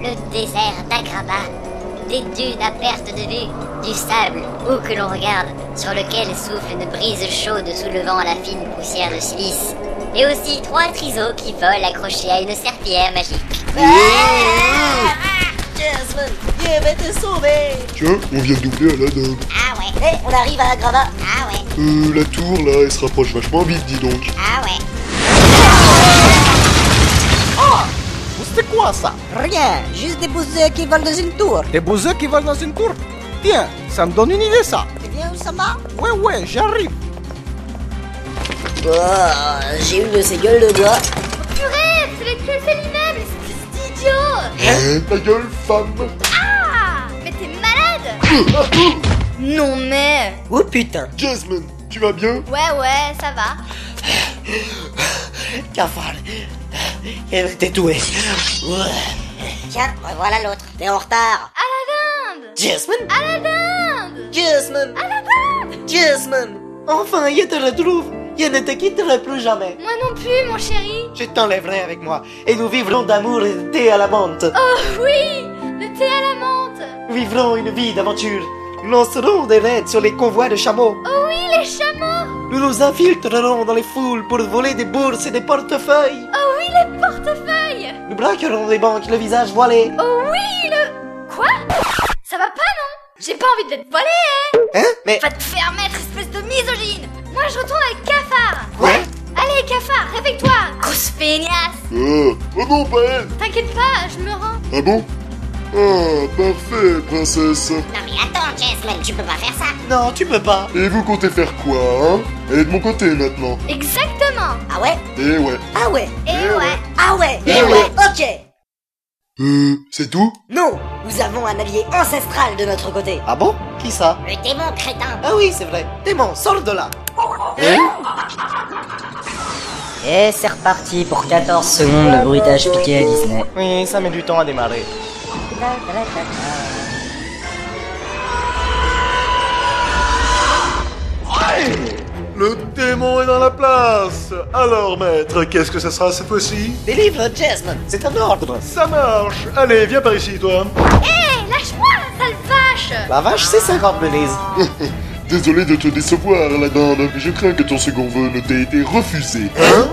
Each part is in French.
Le désert d'Agraba. Des dunes à perte de vue. Du sable, où que l'on regarde, sur lequel souffle une brise chaude soulevant la fine poussière de silice. Et aussi trois triseaux qui volent accrochés à une serpillière magique. Jasmine, te sauver Tiens, on vient de doubler Aladdin. Ah ouais, Eh, on arrive à Agrava ah ouais, Euh, la tour là, elle se rapproche vachement vite, dis donc. ah ouais. C'est quoi ça? Rien, juste des bouseux qui volent dans une tour. Des bouseux qui volent dans une tour? Tiens, ça me donne une idée ça. Tu viens où ça va? Ouais, ouais, j'arrive. Oh, j'ai une de ces gueules de bois. Purée, c'est les c'est l'immeuble, c'est idiot. Hein? Ta gueule, femme. Ah Mais t'es malade. Non mais... Oh putain. Jasmine, tu vas bien? Ouais ouais, ça va. Cafard Elle était douée. Tiens, revoilà l'autre. T'es en retard. À la dinde Jasmine À la dinde Jasmine À la dinde Jasmine Enfin, je te retrouve. Je ne te quitterai plus jamais. Moi non plus, mon chéri. Je t'enlèverai avec moi et nous vivrons d'amour et de thé à la menthe. Oh oui Le thé à la menthe Vivrons une vie d'aventure. Nous lancerons des raids sur les convois de chameaux. Oh oui, les chameaux Nous nous infiltrerons dans les foules pour voler des bourses et des portefeuilles. Oh oui, les portefeuilles. Nous braquerons des banques le visage voilé. Oh oui, le... Quoi? Ça va pas, non? J'ai pas envie d'être volée, hein? Hein? Mais... Va te faire mettre, espèce de misogyne. Moi, je retourne avec Cafard. Ouais Allez, Cafard, réveille-toi. Grosse feignasse. Ah, oh non, pas elle. T'inquiète pas, je me rends. Ah bon? Ah, parfait, princesse. Non mais attends, Jasmine, tu peux pas faire ça Non, tu peux pas. Et vous comptez faire quoi, hein? Elle est de mon côté maintenant. Exactement Ah ouais? Eh ouais. Ah ouais Et ouais Ah ouais Eh ouais. Ok Euh, c'est tout? Non Nous avons un allié ancestral de notre côté. Ah bon? Qui ça? Le démon crétin Ah oui, c'est vrai. Démon, sors de là. Et? C'est reparti pour 14 secondes de bruitage piqué à Disney. Oui, ça met du temps à démarrer. Le démon est dans la place. Alors, maître, qu'est-ce que ça sera cette fois-ci? Délivre Jasmine, c'est un ordre. Ça marche. Allez, viens par ici, toi. Hé, lâche-moi, sale vache. La vache, c'est 50 mélise. Désolé de te décevoir, Aladdin, mais je crains que ton second vœu ne t'ait été refusé. Hein?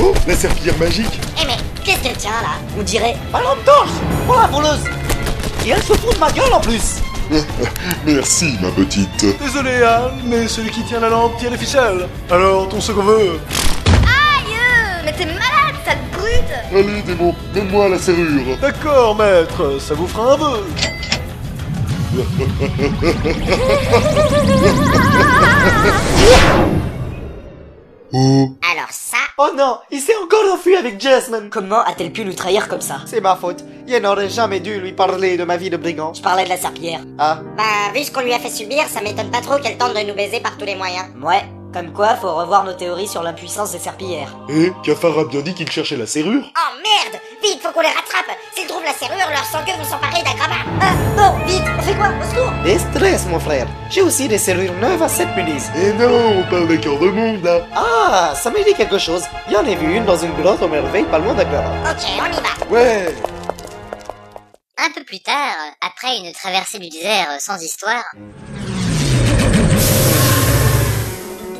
Oh, la serpillière magique. Eh mais, qu'est-ce que tiens là? On dirait un lampe torche Oh la voleuse Et elle se fout de ma gueule en plus Merci, ma petite. Désolé, Anne, mais celui qui tient la lampe tient les ficelles. Alors, ton second vœu Aïe Mais t'es malade, sale brute Allez, démon, donne-moi la serrure. D'accord, maître, ça vous fera un vœu. Oh, Alors ça, Oh non, il s'est encore enfui avec Jasmine Comment a-t-elle pu nous trahir comme ça? C'est ma faute. Je n'aurais jamais dû lui parler de ma vie de brigand. Je parlais de la serpillière. Ah bah vu ce qu'on lui a fait subir, ça m'étonne pas trop qu'elle tente de nous baiser par tous les moyens. Ouais, comme quoi faut revoir nos théories sur l'impuissance des serpillères. et Cafard a bien dit qu'il cherchait la serrure Oh merde Vite, faut qu'on les rattrape S'ils trouvent la serrure, leurs sangueux vont s'emparer d'Agraba Ah Bon, vite, on fait quoi? Au secours Des stress, mon frère. J'ai aussi des serrures neuves à 7 milices. Eh non, on parle des cœurs de monde, là. Ah, ça me dit quelque chose. J'en ai vu une dans une grotte aux merveilles pas loin d'Agrava. Ok, on y va Ouais. Un peu plus tard, après une traversée du désert sans histoire,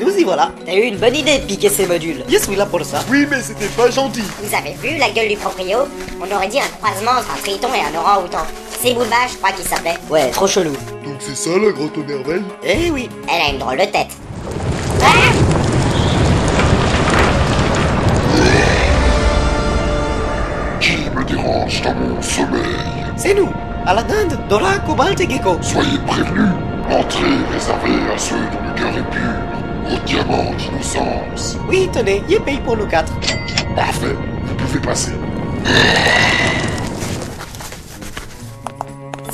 Nous y voilà. T'as eu une bonne idée de piquer ces modules. Je suis là pour ça. Oui, mais c'était pas gentil. vous avez vu la gueule du proprio? On aurait dit un croisement entre un triton et un orang-outan. C'est Booba, je crois qu'il s'appelait. Ouais, trop chelou. Donc c'est ça, la grotte aux merveilles Eh oui. Elle a une drôle de tête. Qui me dérange dans mon sommeil? C'est nous. À la dinde, Dora, Cobalt et Gecko. Soyez prévenus. Entrée réservée à ceux dont le cœur est pur. Au diamant d'innocence. Oui, tenez, y paye pour nous quatre. Parfait. Vous pouvez passer.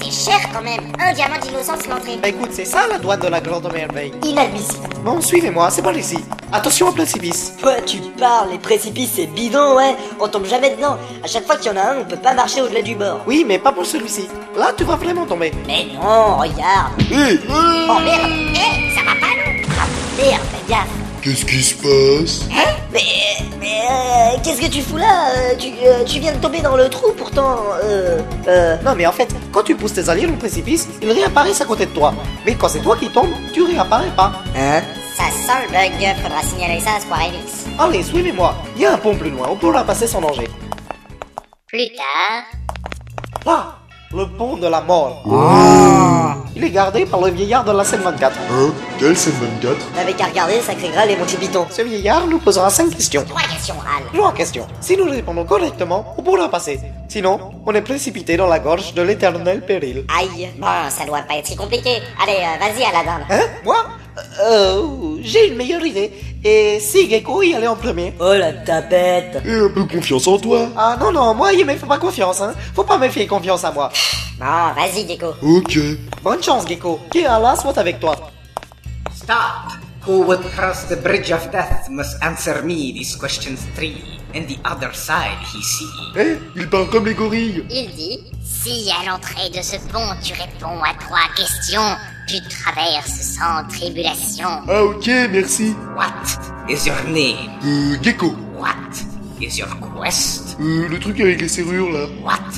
C'est cher quand même. Un diamant d'innocence l'entrée. Bah écoute, c'est ça la douane de la grande merveille. Inadmissible. Bon, suivez-moi, c'est par ici. Attention au précipice. Ouais, tu parles, les précipices c'est bidon, ouais. On tombe jamais dedans. À chaque fois qu'il y en a un, on peut pas marcher au-delà du bord. Oui, mais pas pour celui-ci. Là, tu vas vraiment tomber. Mais non, regarde. Hé Oh merde Eh, ça va pas Merde, fais gaffe. Qu'est-ce qui se passe Hein Mais, mais euh, qu'est-ce que tu fous là Euh, tu, euh, tu viens de tomber dans le trou pourtant. Euh, euh, Non, mais en fait, quand tu pousses tes alliés dans le précipice, ils réapparaissent à côté de toi. Mais quand c'est toi qui tombes, tu réapparais pas. hein Ça sent le bug, faudra signaler ça à Square Enix. Allez, suivez-moi. Il y a un pont plus loin, on pourra passer sans danger. Plus tard, Là, le pont de la mort. Il est gardé par le vieillard de la scène 24. Hein Quelle scène 24 T'avais qu'à regarder Sacré Graal et Monty Python. Ce vieillard nous posera 5 questions. trois questions, Hal. Trois questions. Si nous répondons correctement, on pourra passer. Sinon, on est précipité dans la gorge de l'éternel péril. Aïe. Bon, ça doit pas être si compliqué. Allez, euh, vas-y, Aladdin. Hein? Moi? Euh... J'ai une meilleure idée. Et si Gecko y allait en premier? Oh la tapette. Et un peu confiance en toi. Ah non, non, moi, il me fait pas confiance, hein. Faut pas me faire confiance à moi. Bon, vas-y, Gecko. Ok. Bonne chance, Gecko. Que Allah soit avec toi. Stop! Who would cross the bridge of death must answer me these questions three. And the other side he see. Eh, il parle comme les gorilles. Il dit Si à l'entrée de ce pont tu réponds à trois questions, tu traverses sans tribulation. Ah ok, merci. What is your name? Euh, Gecko. What is your quest? Euh, le truc avec les serrures là. What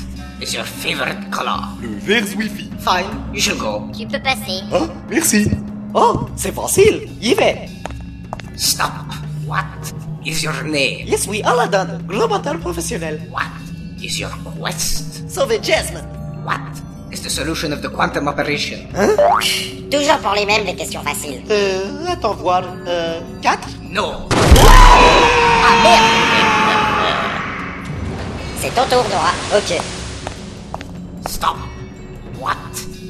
is your favorite color? Le vers Wi-Fi. Fine, you shall go. Tu peux passer. Ah, merci. Oh, c'est facile. Y vais. Stop. What is your name? Yes, oui, Aladdin, batteur professionnel. What is your quest? Sauver Jasmine. What is the solution of the quantum operation? Toujours pour les mêmes, les questions faciles. Euh, attends voir. Euh, 4 No. C'est ton tour, Nora. Ok. Stop. What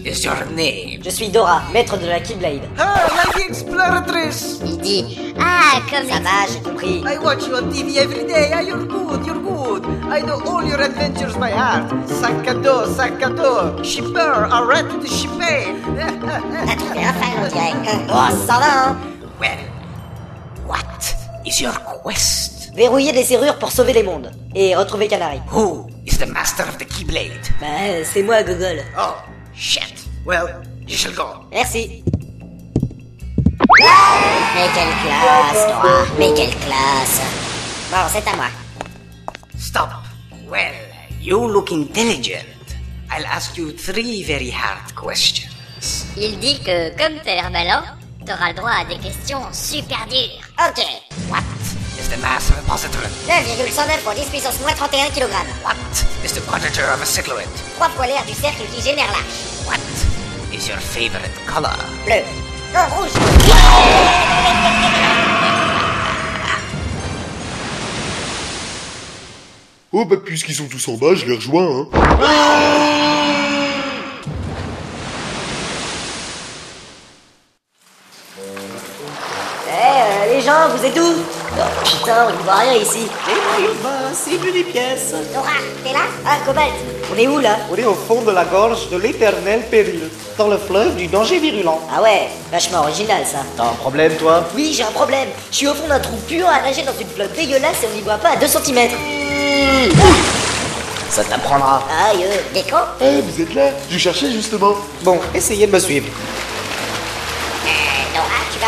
is your name? Je suis Dora, maître de la Keyblade. Ah, Lady Exploratrice! Il dit Ah, comme Ça les... va, j'ai compris. I watch you on TV every day. Ah, you're good, you're good. I know all your adventures by heart. Sac à dos, sac à dos. Shipper, arrête de shipper. T'as trouvé un fan, on dirait. Oh, ça va, hein? Well, what is your quest? Verrouiller des serrures pour sauver les mondes. Et retrouver Canary. Who is the master of the Keyblade? Bah, c'est moi, Gogol. Oh, shit. Well, Merci. Mais quelle classe, Nora. Mais quelle classe. Bon, c'est à moi. Stop. Well, you look intelligent. I'll ask you three very hard questions. Il dit que, comme t'as l'air malin, t'auras le droit à des questions super dures. Ok. What? Is the mass of a positron? 9,109 pour 10 puissance moins 31 kg. What? Is the quadrature of a cycloid? 3 fois l'air du cercle qui génère l'arche. What? Is your favorite color? Bleu. Non, rouge. Oh bah puisqu'ils sont tous en bas, je les rejoins, hein. Eh, putain, on ne voit rien ici. Maillots de bain, c'est plus des pièces. Nora, t'es là? Ah, Cobalt, on est où là? On est au fond de la gorge de l'éternel péril, dans le fleuve du danger virulent. Ah ouais, vachement original ça. T'as un problème, toi? Oui, j'ai un problème. Je suis au fond d'un trou puant à nager dans une flotte dégueulasse et on n'y voit pas à 2 cm. Ça t'apprendra. Aïe, euh. Gecko? Eh, vous êtes là? Je cherchais justement. Bon, essayez de me suivre.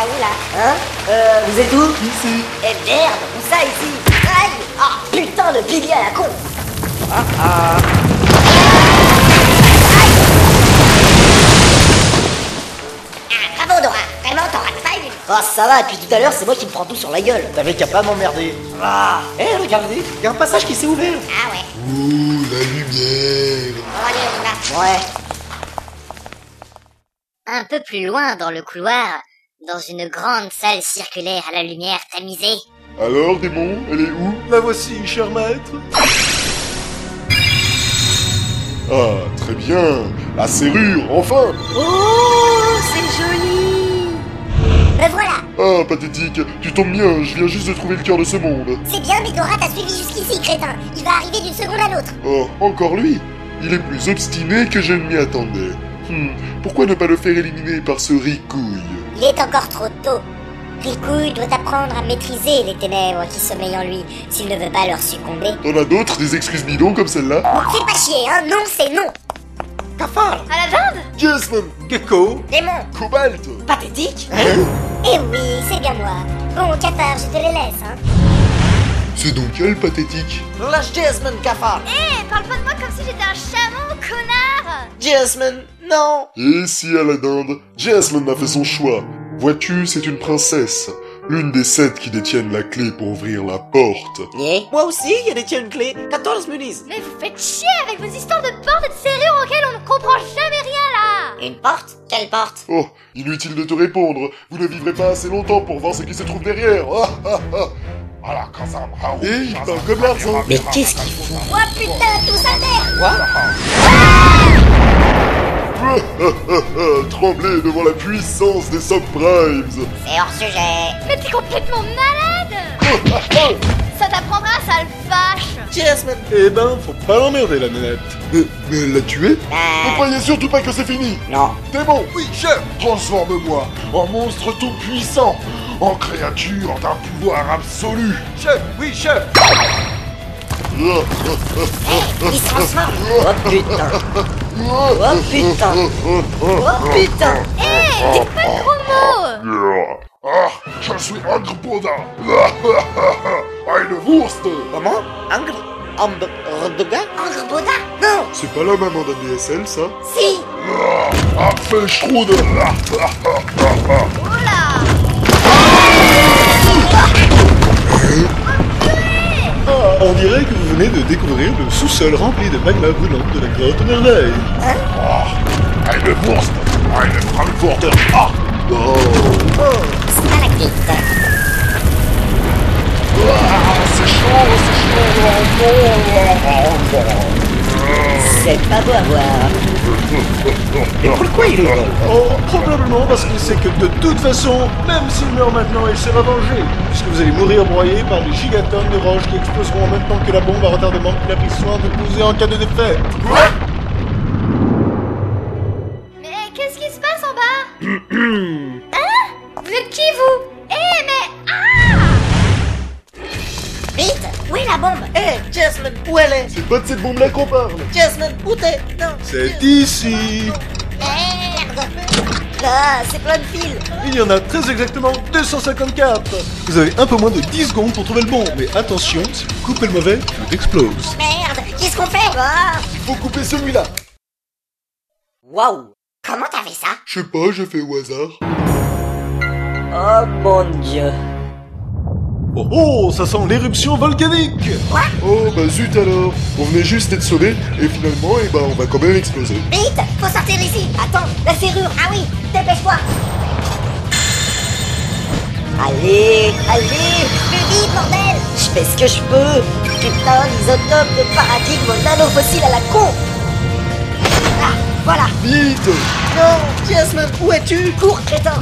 Tu vas où là Hein Euh, vous êtes où Ici. Eh merde, où ça ici Aïe Ah, putain de pilier à la con Ah, bravo Nora, vraiment t'en rates pas une. Ah, ça va, depuis tout à l'heure, c'est moi qui me prends tout sur la gueule. T'avais qu'à pas m'emmerder. Ah Eh, regardez, y a un passage qui s'est ouvert. Ah ouais. Oh, la lumière. Bon allez, on y va. Ouais. Un peu plus loin dans le couloir, dans une grande salle circulaire à la lumière tamisée, Alors, démon, elle est où? La voici, cher maître. Ah, très bien. La serrure, enfin Oh, c'est joli Me voilà Ah, pathétique. Tu tombes bien, je viens juste de trouver le cœur de ce monde. C'est bien, mais Dora t'a suivi jusqu'ici, crétin Il va arriver d'une seconde à l'autre Oh, encore lui? Il est plus obstiné que je ne m'y attendais. Hmm, pourquoi ne pas le faire éliminer par ce ricouille? Il est encore trop tôt. Ricouille doit apprendre à maîtriser les ténèbres qui sommeillent en lui s'il ne veut pas leur succomber. T'en as d'autres, des excuses bidons comme celle-là? Fais pas chier, hein Non, c'est non. Cafard À la bande Jasmine Gecko. Démon. Cobalt. Pathétique. Eh oui, c'est bien moi. Bon, cafard, je te les laisse, hein. C'est donc elle pathétique Lâche Jasmine, cafard Hé, parle pas de moi comme si j'étais un chameau, connard Jasmine, non Et si à la dinde, Jasmine a fait son choix. Vois-tu, c'est une princesse. Une des sept qui détiennent la clé pour ouvrir la porte. Yeah. Moi aussi, il détient une clé. 14 munises. Mais vous faites chier avec vos histoires de portes et de serrures auxquelles on ne comprend jamais rien, là Une porte? Quelle porte? Oh, inutile de te répondre. Vous ne vivrez pas assez longtemps pour voir ce qui se trouve derrière. Ah, ah, ah. Mais qu'est-ce qu'il fout Oh putain, tout ça merde Trembler devant la puissance des subprimes. C'est hors sujet. Mais t'es complètement malade Ça t'apprendra, sale vache Jasmine Eh ben, faut pas l'emmerder, la nénette. Mais, mais elle l'a tué Ne Bah... croyez surtout pas que c'est fini. Non. Démon, oui, chef, transforme-moi en monstre tout puissant, en créature d'un pouvoir absolu. Chef, oui, chef. Il se transforme Oh putain. Oh putain. Oh putain. Hé, dites pas de gros mots. Ah, je suis Angre Boda. Eine Wurst. Comment? Angr... Amber... Rodega Angre Baudin Non. C'est pas la maman d'ADSL, ça. Si. Apfelstrudel. Oula On dirait que vous venez de découvrir le sous-sol rempli de magma brûlant de la grotte aux merveilles. Eine Wurst. Eine Frankfurter. Ah. Oh. Stalactite Ah, c'est chaud, c'est chaud. C'est pas beau à voir Mais pourquoi il rigole Oh, probablement parce qu'il sait que de toute façon, même s'il meurt maintenant, il sera vengé. Puisque vous allez mourir broyés par les gigatonnes de roches qui exploseront en même temps que la bombe à retardement qu'il a pris soin de poser en cas de défaite. Mais bombe Hé, Jasmine, où elle est? C'est pas de cette bombe-là qu'on parle. Jasmine, où t'es? Non. C'est ici. Merde Là, c'est plein de fils Il y en a très exactement 254 Vous avez un peu moins de 10 secondes pour trouver le bon, mais attention, si vous coupez le mauvais, tout explose. Merde Qu'est-ce qu'on fait? Ah Faut couper celui-là. Waouh. Comment t'as fait ça? Je sais pas, j'ai fait au hasard. Oh mon dieu Oh oh, ça sent l'éruption volcanique. Oh bah zut alors. On venait juste d'être sauvés et finalement, eh bah on va quand même exploser. Vite Faut sortir d'ici. Attends, la serrure. Ah oui Dépêche-toi. Allez Allez Plus vite, bordel. Je fais ce que je peux. Putain d'isotope de paradigme nanofossile à la con. Ah, voilà. Vite. Non Jasmine, où es-tu? Cours, crétin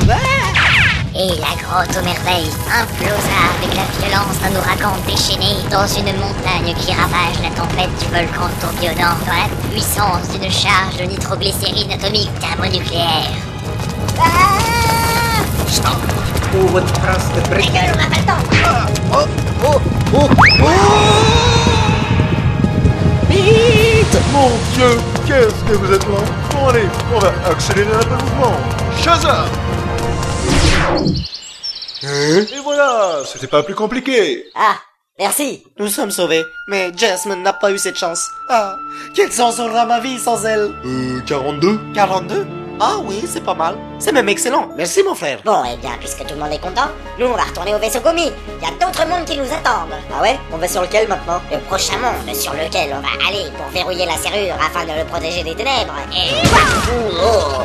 Et la grotte aux merveilles implosa avec la violence d'un ouragan déchaîné dans une montagne qui ravage la tempête du volcan tourbillonnant dans la puissance d'une charge de nitroglycérine atomique thermonucléaire. Ah Who would cross the bridge? Gueule, on n'a pas le temps Oh, oh, oh Vite Mon dieu, qu'est-ce que vous êtes lent Bon allez, on va accélérer un peu le mouvement. Shazam Et voilà, c'était pas plus compliqué Ah, merci Nous sommes sauvés, mais Jasmine n'a pas eu cette chance. Ah, quel sens aura ma vie sans elle Euh, 42 42 Ah oui, c'est pas mal. C'est même excellent. Merci mon frère. Bon, eh bien, puisque tout le monde est content, nous on va retourner au vaisseau Gomi. Il y a d'autres mondes qui nous attendent. Ah ouais? On va sur lequel maintenant? Le prochain monde sur lequel on va aller pour verrouiller la serrure afin de le protéger des ténèbres. Et... Oh.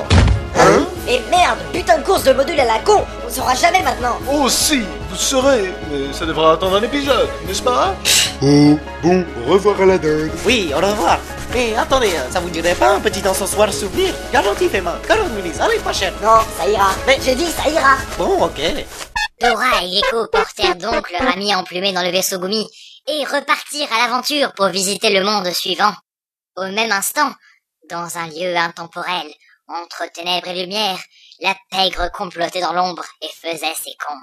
Hein de course de module à la con On saura jamais maintenant Oh si, vous saurez, mais ça devra attendre un épisode, n'est-ce pas? Oh, bon, au revoir à la dinde. Oui, au revoir. Mais attendez, ça vous dirait pas un petit encensoir souvenir? Garantie fait main, 40 minutes, allez pas cher. Non, ça ira. Mais- J'ai dit ça ira Bon, ok. Dora et Gecko portèrent donc leur ami emplumé dans le vaisseau Gumi et repartirent à l'aventure pour visiter le monde suivant. Au même instant, dans un lieu intemporel, entre ténèbres et lumière, la pègre complotait dans l'ombre et faisait ses comptes.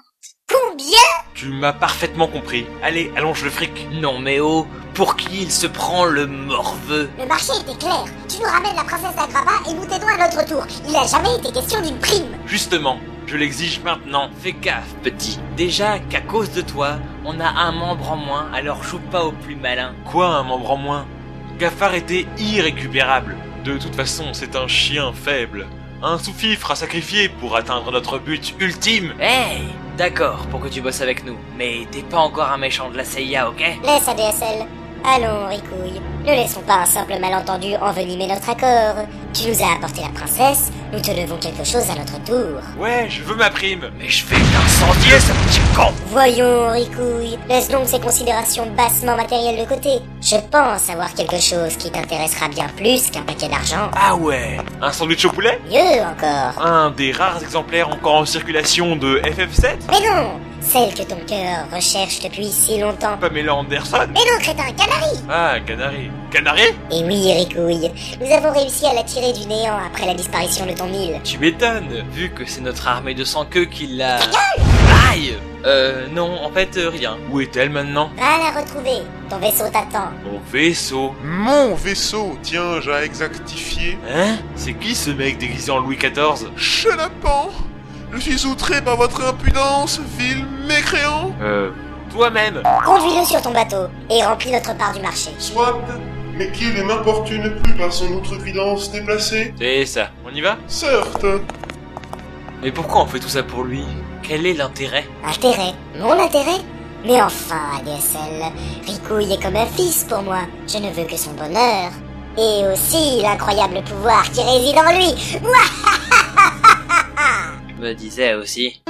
Combien? Tu m'as parfaitement compris. Allez, allonge le fric. Non mais oh, pour qui il se prend le morveux? Le marché était clair. Tu nous ramènes la princesse d'Agrava et nous t'aidons à notre tour. Il a jamais été question d'une prime. Justement, Je l'exige maintenant. Fais gaffe, petit. Déjà qu'à cause de toi, on a un membre en moins, alors joue pas au plus malin. Quoi, un membre en moins? Gaffard était irrécupérable. De toute façon, c'est un chien faible. Un sous-fifre à sacrifier pour atteindre notre but ultime. Hey D'accord pour que tu bosses avec nous, mais t'es pas encore un méchant de la CIA, ok? Laisse ADSL. Allons, Ricouille, ne laissons pas un simple malentendu envenimer notre accord. Tu nous as apporté la princesse, nous te devons quelque chose à notre tour. Ouais, je veux ma prime, mais je vais l'incendier, ce petit con Voyons, Ricouille, laisse donc ces considérations bassement matérielles de côté. Je pense avoir quelque chose qui t'intéressera bien plus qu'un paquet d'argent. Ah ouais Un sandwich au poulet? Mieux encore. Un des rares exemplaires encore en circulation de FF7 Mais non celle que ton cœur recherche depuis si longtemps. Pamela Anderson? Mais non, crétin, Canary Ah, Canary. Canary Et oui, Ricouille, nous avons réussi à la tirer du néant après la disparition de ton île. Tu m'étonnes, vu que c'est notre armée de sang queue qui l'a... Aïe Euh, non, en fait, euh, rien. Où est-elle maintenant? Va la retrouver, ton vaisseau t'attend. Mon vaisseau? Mon vaisseau Tiens, j'ai exactifié. Hein? C'est qui ce mec déguisé en Louis XIV Chenapan Je suis outré par votre impudence, vil mécréant. Euh... Toi-même. Conduis-le sur ton bateau et remplis notre part du marché. Soit, mais qu'il ne m'importune plus par son outrecuidance déplacée. C'est ça, on y va? Certes, Mais pourquoi on fait tout ça pour lui? Quel est l'intérêt? Intérêt Mon intérêt Mais enfin, ADSL, Ricouille est comme un fils pour moi. Je ne veux que son bonheur. Et aussi l'incroyable pouvoir qui réside en lui. Me disais aussi.